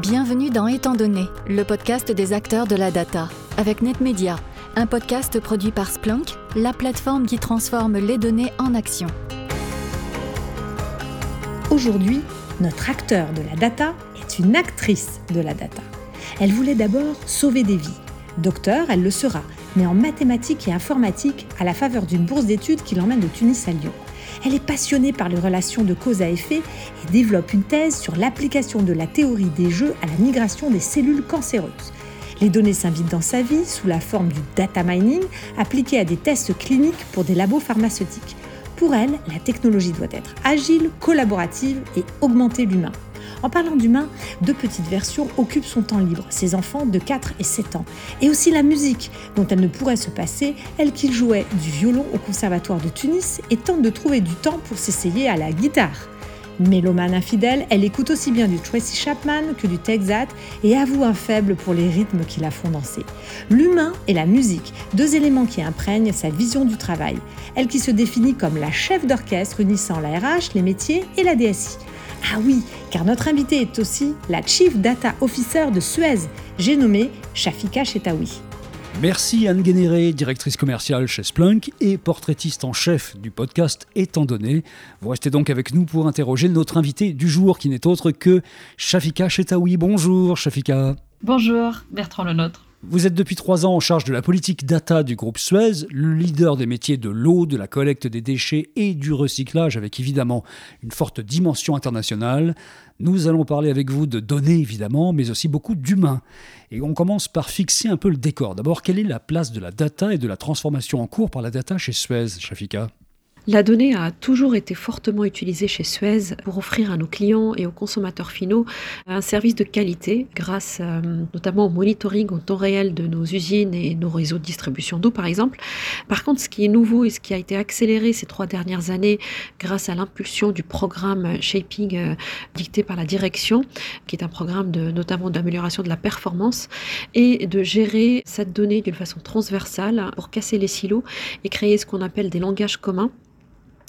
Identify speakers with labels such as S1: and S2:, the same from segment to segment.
S1: Bienvenue dans Étant donné, le podcast des acteurs de la data, avec NetMedia, un podcast produit par Splunk, la plateforme qui transforme les données en action.
S2: Aujourd'hui, notre acteur de la data est une actrice de la data. Elle voulait d'abord sauver des vies. Docteur, elle le sera, mais en mathématiques et informatique à la faveur d'une bourse d'études qui l'emmène de Tunis à Lyon. Elle est passionnée par les relations de cause à effet et développe une thèse sur l'application de la théorie des jeux à la migration des cellules cancéreuses. Les données s'invitent dans sa vie sous la forme du data mining appliqué à des tests cliniques pour des labos pharmaceutiques. Pour elle, la technologie doit être agile, collaborative et augmenter l'humain. En parlant d'humain, deux petites versions occupent son temps libre, ses enfants de 4 et 7 ans. Et aussi la musique, dont elle ne pourrait se passer, elle qui jouait du violon au Conservatoire de Tunis et tente de trouver du temps pour s'essayer à la guitare. Mélomane infidèle, elle écoute aussi bien du Tracy Chapman que du Texat et avoue un faible pour les rythmes qui la font danser. L'humain et la musique, deux éléments qui imprègnent sa vision du travail. Elle qui se définit comme la chef d'orchestre unissant la RH, les métiers et la DSI. Ah oui, car notre invitée est aussi la Chief Data Officer de Suez, j'ai nommé Shafika Chetaoui.
S3: Merci Anne Guénéré, directrice commerciale chez Splunk et portraitiste en chef du podcast Étant donné. Vous restez donc avec nous pour interroger notre invité du jour qui n'est autre que Shafika Chetaoui. Bonjour Shafika.
S4: Bonjour Bertrand Lenôtre.
S3: Vous êtes depuis trois ans en charge de la politique data du groupe Suez, le leader des métiers de l'eau, de la collecte des déchets et du recyclage, avec évidemment une forte dimension internationale. Nous allons parler avec vous de données, évidemment, mais aussi beaucoup d'humains. Et on commence par fixer un peu le décor. D'abord, quelle est la place de la data et de la transformation en cours par la data chez Suez, Shafika
S4: la donnée a toujours été fortement utilisée chez Suez pour offrir à nos clients et aux consommateurs finaux un service de qualité grâce euh, notamment au monitoring en temps réel de nos usines et nos réseaux de distribution d'eau par exemple. Par contre, ce qui est nouveau et ce qui a été accéléré ces trois dernières années grâce à l'impulsion du programme Shaping euh, dicté par la direction, qui est un programme de, notamment d'amélioration de la performance, et de gérer cette donnée d'une façon transversale pour casser les silos et créer ce qu'on appelle des langages communs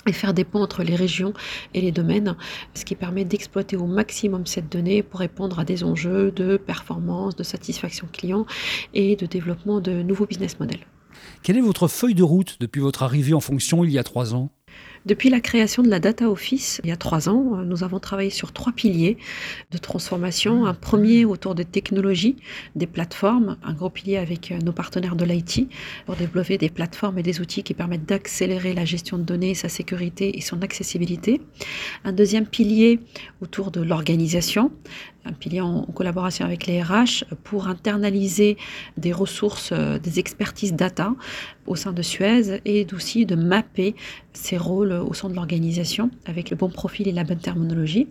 S4: et faire des ponts entre les régions et les domaines, ce qui permet d'exploiter au maximum cette donnée pour répondre à des enjeux de performance, de satisfaction client et de développement de nouveaux business models.
S3: Quelle est votre feuille de route depuis votre arrivée en fonction il y a trois ans?
S4: Depuis la création de la Data Office, il y a trois ans, nous avons travaillé sur trois piliers de transformation. Un premier autour de technologies, des plateformes, un gros pilier avec nos partenaires de l'IT pour développer des plateformes et des outils qui permettent d'accélérer la gestion de données, sa sécurité et son accessibilité. Un deuxième pilier autour de l'organisation, un pilier en collaboration avec les RH pour internaliser des ressources, euh, des expertises data au sein de Suez et aussi de mapper ses rôles au sein de l'organisation avec le bon profil et la bonne terminologie.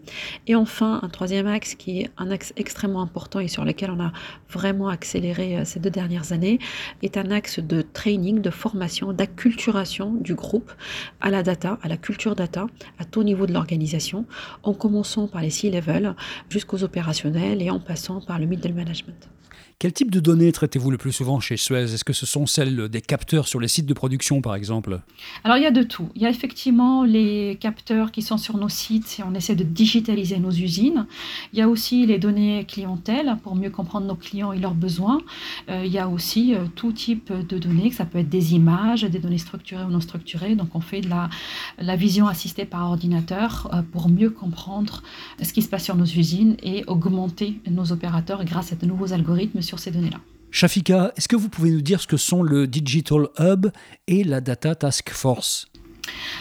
S4: Et enfin, un troisième axe qui est un axe extrêmement important et sur lequel on a vraiment accéléré euh, ces deux dernières années est un axe de training, de formation, d'acculturation du groupe à la data, à la culture data, à tout niveau de l'organisation, en commençant par les C-level jusqu'aux opérations et en passant par le middle management.
S3: Quel type de données traitez-vous le plus souvent chez Suez? Est-ce que ce sont celles des capteurs sur les sites de production, par exemple?
S4: Alors, il y a de tout. Il y a effectivement les capteurs qui sont sur nos sites et on essaie de digitaliser nos usines. Il y a aussi les données clientèle pour mieux comprendre nos clients et leurs besoins. Euh, il y a aussi euh, tout type de données, ça peut être des images, des données structurées ou non structurées. Donc, on fait de la, vision assistée par ordinateur euh, pour mieux comprendre ce qui se passe sur nos usines et augmenter nos opérateurs grâce à de nouveaux algorithmes ces données-là.
S3: Shafika, est-ce que vous pouvez nous dire ce que sont le Digital Hub et la Data Task Force?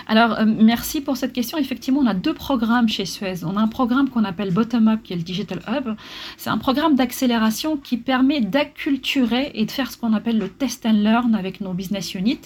S4: Alors, euh, merci pour cette question. Effectivement, on a deux programmes chez Suez. On a un programme qu'on appelle Bottom Up, qui est le Digital Hub. C'est un programme d'accélération qui permet d'acculturer et de faire ce qu'on appelle le test and learn avec nos business units.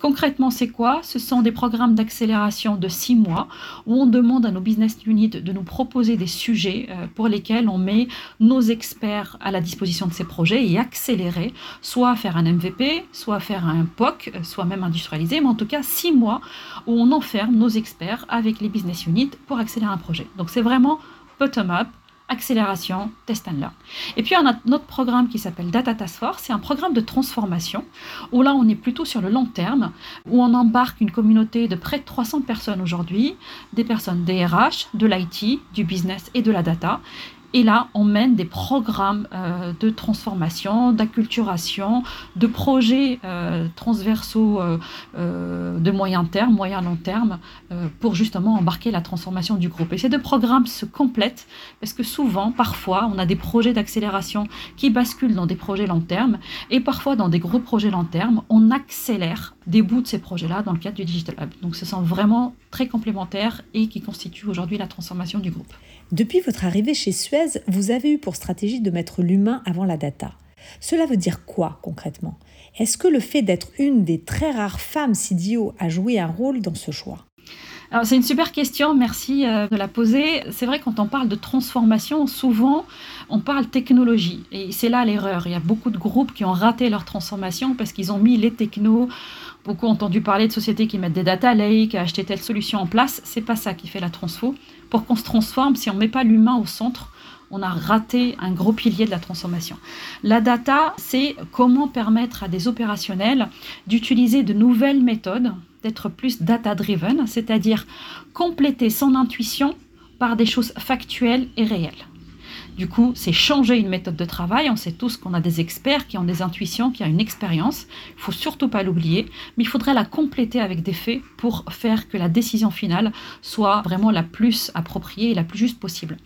S4: Concrètement, c'est quoi? Ce sont des programmes d'accélération de six mois où on demande à nos business units de nous proposer des sujets euh, pour lesquels on met nos experts à la disposition de ces projets et accélérer, soit faire un MVP, soit faire un POC, euh, soit même industrialiser, mais en tout cas six mois où on enferme nos experts avec les business units pour accélérer un projet. Donc c'est vraiment bottom-up, accélération, test and learn. Et puis on a notre programme qui s'appelle Data Task Force, c'est un programme de transformation où là on est plutôt sur le long terme, où on embarque une communauté de près de 300 personnes aujourd'hui, des personnes des RH, de l'IT, du business et de la data, Et là, on mène des programmes euh, de transformation, d'acculturation, de projets euh, transversaux euh, de moyen terme, moyen long terme, pour justement embarquer la transformation du groupe. Et ces deux programmes se complètent parce que souvent, parfois, on a des projets d'accélération qui basculent dans des projets long terme et parfois dans des gros projets long terme, on accélère des bouts de ces projets-là dans le cadre du Digital Hub. Donc ce sont vraiment très complémentaires et qui constituent aujourd'hui la transformation du groupe.
S2: Depuis votre arrivée chez Suez, vous avez eu pour stratégie de mettre l'humain avant la data. Cela veut dire quoi concrètement? Est-ce que le fait d'être une des très rares femmes CDO a joué un rôle dans ce choix?
S4: C'est une super question, merci euh, de la poser. C'est vrai quand on parle de transformation, souvent on parle technologie et c'est là l'erreur. Il y a beaucoup de groupes qui ont raté leur transformation parce qu'ils ont mis les technos beaucoup entendu parler de sociétés qui mettent des data lakes, acheter telle solution en place. C'est pas ça qui fait la transfo. Pour qu'on se transforme, si on met pas l'humain au centre, on a raté un gros pilier de la transformation. La data, c'est comment permettre à des opérationnels d'utiliser de nouvelles méthodes, d'être plus data-driven, c'est-à-dire compléter son intuition par des choses factuelles et réelles. Du coup, c'est changer une méthode de travail. On sait tous qu'on a des experts qui ont des intuitions, qui ont une expérience. Il faut surtout pas l'oublier, mais il faudrait la compléter avec des faits pour faire que la décision finale soit vraiment la plus appropriée et la plus juste possible.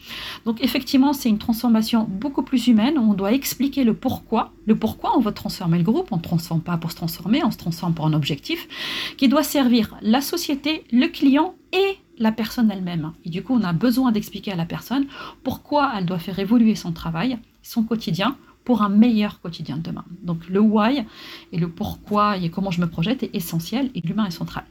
S4: Donc effectivement, c'est une transformation beaucoup plus humaine. On doit expliquer le pourquoi. Le pourquoi on veut transformer le groupe. On ne transforme pas pour se transformer, on se transforme pour un objectif qui doit servir la société, le client et la personne elle-même. Et du coup, on a besoin d'expliquer à la personne pourquoi elle doit faire évoluer son travail, son quotidien, pour un meilleur quotidien de demain. Donc le why et le pourquoi et comment je me projette est essentiel et l'humain est central.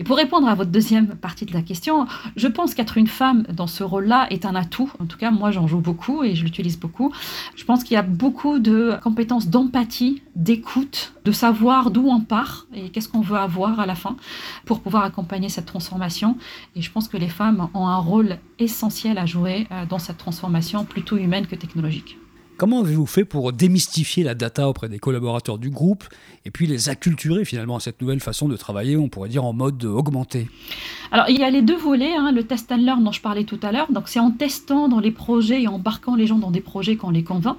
S4: Et pour répondre à votre deuxième partie de la question, je pense qu'être une femme dans ce rôle-là est un atout. En tout cas, moi j'en joue beaucoup et je l'utilise beaucoup. Je pense qu'il y a beaucoup de compétences d'empathie, d'écoute, de savoir d'où on part et qu'est-ce qu'on veut avoir à la fin pour pouvoir accompagner cette transformation. Et je pense que les femmes ont un rôle essentiel à jouer euh, dans cette transformation plutôt humaine que technologique.
S3: Comment avez-vous fait pour démystifier la data auprès des collaborateurs du groupe et puis les acculturer finalement à cette nouvelle façon de travailler, on pourrait dire en mode augmenté?
S4: Alors il y a les deux volets, hein, le test and learn dont je parlais tout à l'heure. Donc c'est en testant dans les projets et embarquant les gens dans des projets qu'on les convainc,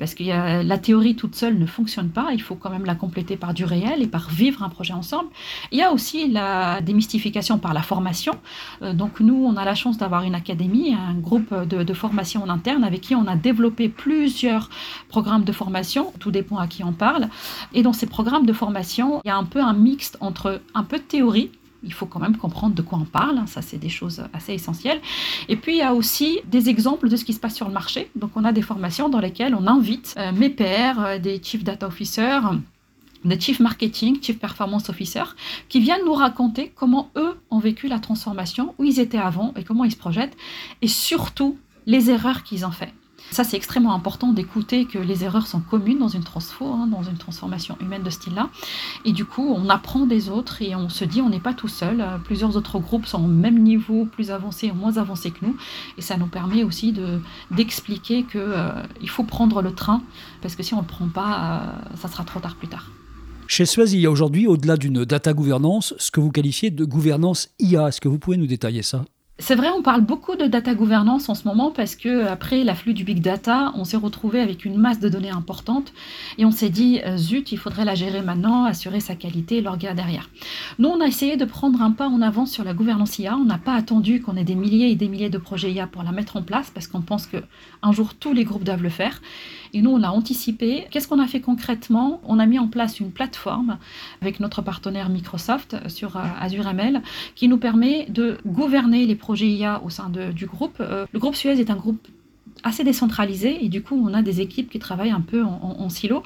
S4: parce que la théorie toute seule ne fonctionne pas. Il faut quand même la compléter par du réel et par vivre un projet ensemble. Il y a aussi la démystification par la formation. Euh, donc nous, on a la chance d'avoir une académie, un groupe de, formation en interne avec qui on a développé plus plusieurs programmes de formation, tout dépend à qui on parle. Et dans ces programmes de formation, il y a un peu un mixte entre un peu de théorie, il faut quand même comprendre de quoi on parle, hein, ça c'est des choses assez essentielles. Et puis il y a aussi des exemples de ce qui se passe sur le marché. Donc on a des formations dans lesquelles on invite euh, mes pairs, euh, des chief data officers, des chief marketing, chief performance officers, qui viennent nous raconter comment eux ont vécu la transformation, où ils étaient avant et comment ils se projettent, et surtout les erreurs qu'ils ont fait. Ça, c'est extrêmement important d'écouter que les erreurs sont communes dans une transfo, hein, dans une transformation humaine de ce style-là. Et du coup, on apprend des autres et on se dit on n'est pas tout seul. Euh, plusieurs autres groupes sont au même niveau, plus avancés ou moins avancés que nous. Et ça nous permet aussi d'expliquer qu'il euh, faut prendre le train, parce que si on ne le prend pas, euh, ça sera trop tard plus tard.
S3: Chez Suez, il y a aujourd'hui, au-delà d'une data gouvernance, ce que vous qualifiez de gouvernance IA. Est-ce que vous pouvez nous détailler ça?
S4: C'est vrai, on parle beaucoup de data gouvernance en ce moment parce que après l'afflux du big data, on s'est retrouvé avec une masse de données importante et on s'est dit euh, zut, il faudrait la gérer maintenant, assurer sa qualité et l'orga derrière. Nous, on a essayé de prendre un pas en avance sur la gouvernance IA. On n'a pas attendu qu'on ait des milliers et des milliers de projets IA pour la mettre en place parce qu'on pense que un jour tous les groupes doivent le faire. Et nous, on a anticipé. Qu'est-ce qu'on a fait concrètement? On a mis en place une plateforme avec notre partenaire Microsoft sur euh, Azure ML qui nous permet de gouverner les projets IA au sein du groupe. Euh, le groupe Suez est un groupe assez décentralisé et du coup on a des équipes qui travaillent un peu en, silo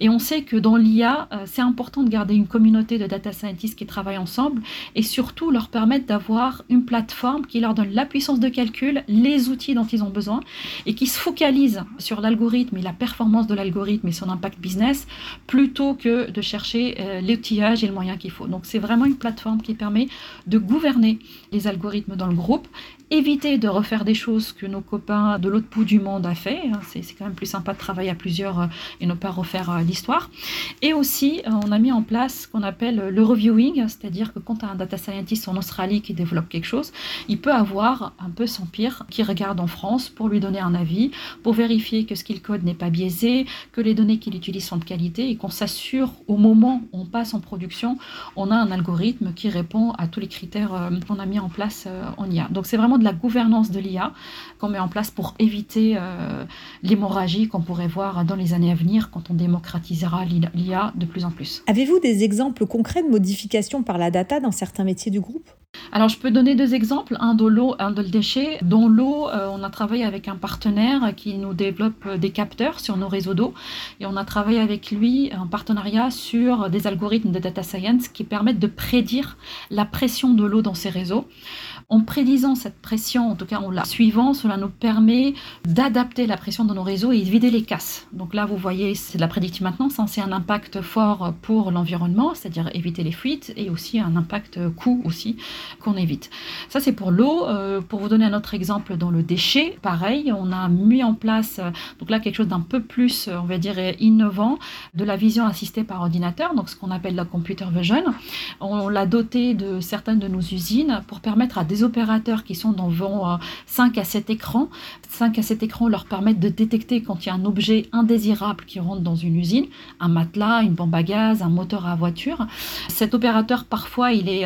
S4: et on sait que dans l'IA euh, c'est important de garder une communauté de data scientists qui travaillent ensemble et surtout leur permettre d'avoir une plateforme qui leur donne la puissance de calcul, les outils dont ils ont besoin et qui se focalise sur l'algorithme et la performance de l'algorithme et son impact business plutôt que de chercher euh, l'outillage et le moyen qu'il faut. Donc c'est vraiment une plateforme qui permet de gouverner les algorithmes dans le groupe éviter de refaire des choses que nos copains de l'autre du monde a fait. Hein. C'est quand même plus sympa de travailler à plusieurs et ne pas refaire l'histoire. Et aussi, on a mis en place ce qu'on appelle le reviewing, c'est-à-dire que quand un data scientist en Australie qui développe quelque chose, il peut avoir un peu son pire qui regarde en France pour lui donner un avis, pour vérifier que ce qu'il code n'est pas biaisé, que les données qu'il utilise sont de qualité et qu'on s'assure au moment où on passe en production, on a un algorithme qui répond à tous les critères euh, qu'on a mis en place euh, en IA. Donc c'est vraiment de la gouvernance de l'IA qu'on met en place pour éviter euh, l'hémorragie qu'on pourrait voir dans les années à venir quand on démocratisera l'IA de plus en plus.
S2: Avez-vous des exemples concrets de modifications par la data dans certains métiers du groupe?
S4: Alors, je peux donner deux exemples, un de l'eau, un de le déchet. Dans l'eau, euh, on a travaillé avec un partenaire qui nous développe euh, des capteurs sur nos réseaux d'eau. Et on a travaillé avec lui en partenariat sur des algorithmes de data science qui permettent de prédire la pression de l'eau dans ces réseaux. En prédisant cette pression, en tout cas en la suivant, cela nous permet d'adapter la pression de nos réseaux et de vider les casses. Donc là, vous voyez, c'est de la prédictive maintenance, hein. c'est un impact fort pour l'environnement, c'est-à-dire éviter les fuites, et aussi un impact coût aussi qu'on évite. Ça, c'est pour l'eau. Euh, pour vous donner un autre exemple dans le déchet, pareil, on a mis en place, donc là, quelque chose d'un peu plus, on va dire, innovant, de la vision assistée par ordinateur, donc ce qu'on appelle la computer vision. On l'a doté de certaines de nos usines pour permettre à des opérateurs qui sont dans 5 à 7 écrans. 5 à 7 écrans leur permettent de détecter quand il y a un objet indésirable qui rentre dans une usine, un matelas, une bombe à gaz, un moteur à voiture. Cet opérateur, parfois, il est...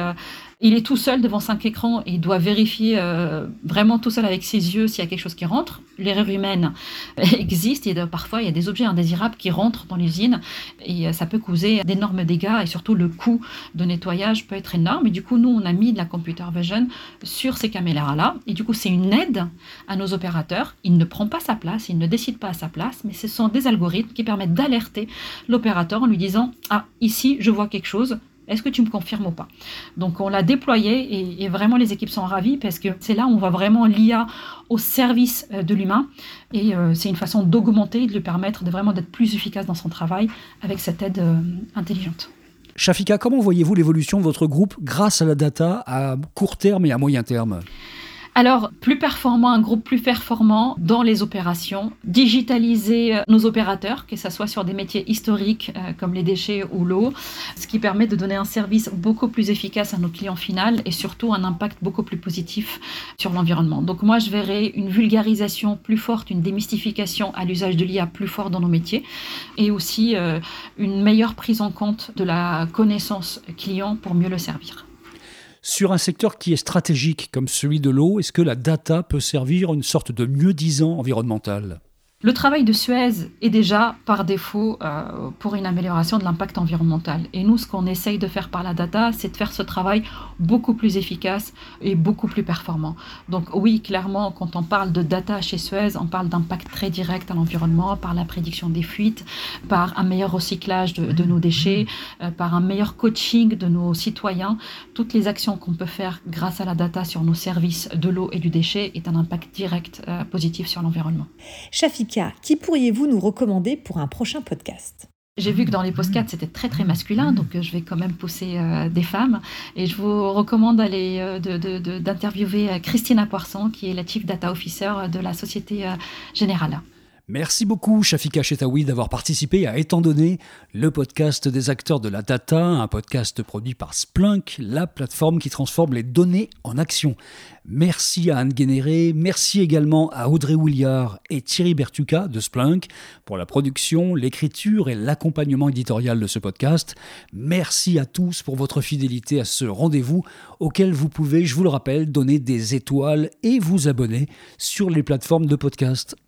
S4: Il est tout seul devant cinq écrans et doit vérifier euh, vraiment tout seul avec ses yeux s'il y a quelque chose qui rentre. L'erreur humaine existe parfois il y a des objets indésirables qui rentrent dans l'usine et euh, ça peut causer d'énormes dégâts et surtout le coût de nettoyage peut être énorme. Et du coup, nous, on a mis de la computer vision sur ces caméras-là et du coup, c'est une aide à nos opérateurs. Il ne prend pas sa place, il ne décide pas à sa place, mais ce sont des algorithmes qui permettent d'alerter l'opérateur en lui disant Ah, ici, je vois quelque chose est-ce que tu me confirmes ou pas? Donc on l'a déployé et, vraiment les équipes sont ravies parce que c'est là où on va vraiment l'IA au service euh, de l'humain. Et euh, c'est une façon d'augmenter et de lui permettre de vraiment d'être plus efficace dans son travail avec cette aide euh, intelligente.
S3: Shafika, comment voyez-vous l'évolution de votre groupe grâce à la data à court terme et à moyen terme?
S4: Alors, plus performant, un groupe plus performant dans les opérations, digitaliser euh, nos opérateurs, que ce soit sur des métiers historiques euh, comme les déchets ou l'eau, ce qui permet de donner un service beaucoup plus efficace à nos clients finaux et surtout un impact beaucoup plus positif sur l'environnement. Donc moi, je verrais une vulgarisation plus forte, une démystification à l'usage de l'IA plus fort dans nos métiers et aussi euh, une meilleure prise en compte de la connaissance client pour mieux le servir.
S3: Sur un secteur qui est stratégique comme celui de l'eau, est-ce que la data peut servir une sorte de mieux-disant environnemental?
S4: Le travail de Suez est déjà par défaut euh, pour une amélioration de l'impact environnemental. Et nous, ce qu'on essaye de faire par la data, c'est de faire ce travail beaucoup plus efficace et beaucoup plus performant. Donc oui, clairement, quand on parle de data chez Suez, on parle d'impact très direct à l'environnement par la prédiction des fuites, par un meilleur recyclage de, nos déchets, euh, par un meilleur coaching de nos citoyens. Toutes les actions qu'on peut faire grâce à la data sur nos services de l'eau et du déchet est un impact direct euh, positif sur l'environnement
S2: qui pourriez-vous nous recommander pour un prochain podcast?
S4: J'ai vu que dans les podcasts, c'était très très masculin, donc euh, je vais quand même pousser euh, des femmes. Et je vous recommande d'aller euh, d'interviewer Christina Poisson, qui est la Chief Data Officer de la Société Générale.
S3: Merci beaucoup, Shafika Chetaoui, d'avoir participé à Étant donné, le podcast des acteurs de la data, un podcast produit par Splunk, la plateforme qui transforme les données en action. Merci à Anne Guénéré, merci également à Audrey Williard et Thierry Bertuca de Splunk pour la production, l'écriture et l'accompagnement éditorial de ce podcast. Merci à tous pour votre fidélité à ce rendez-vous auquel vous pouvez, je vous le rappelle, donner des étoiles et vous abonner sur les plateformes de podcast.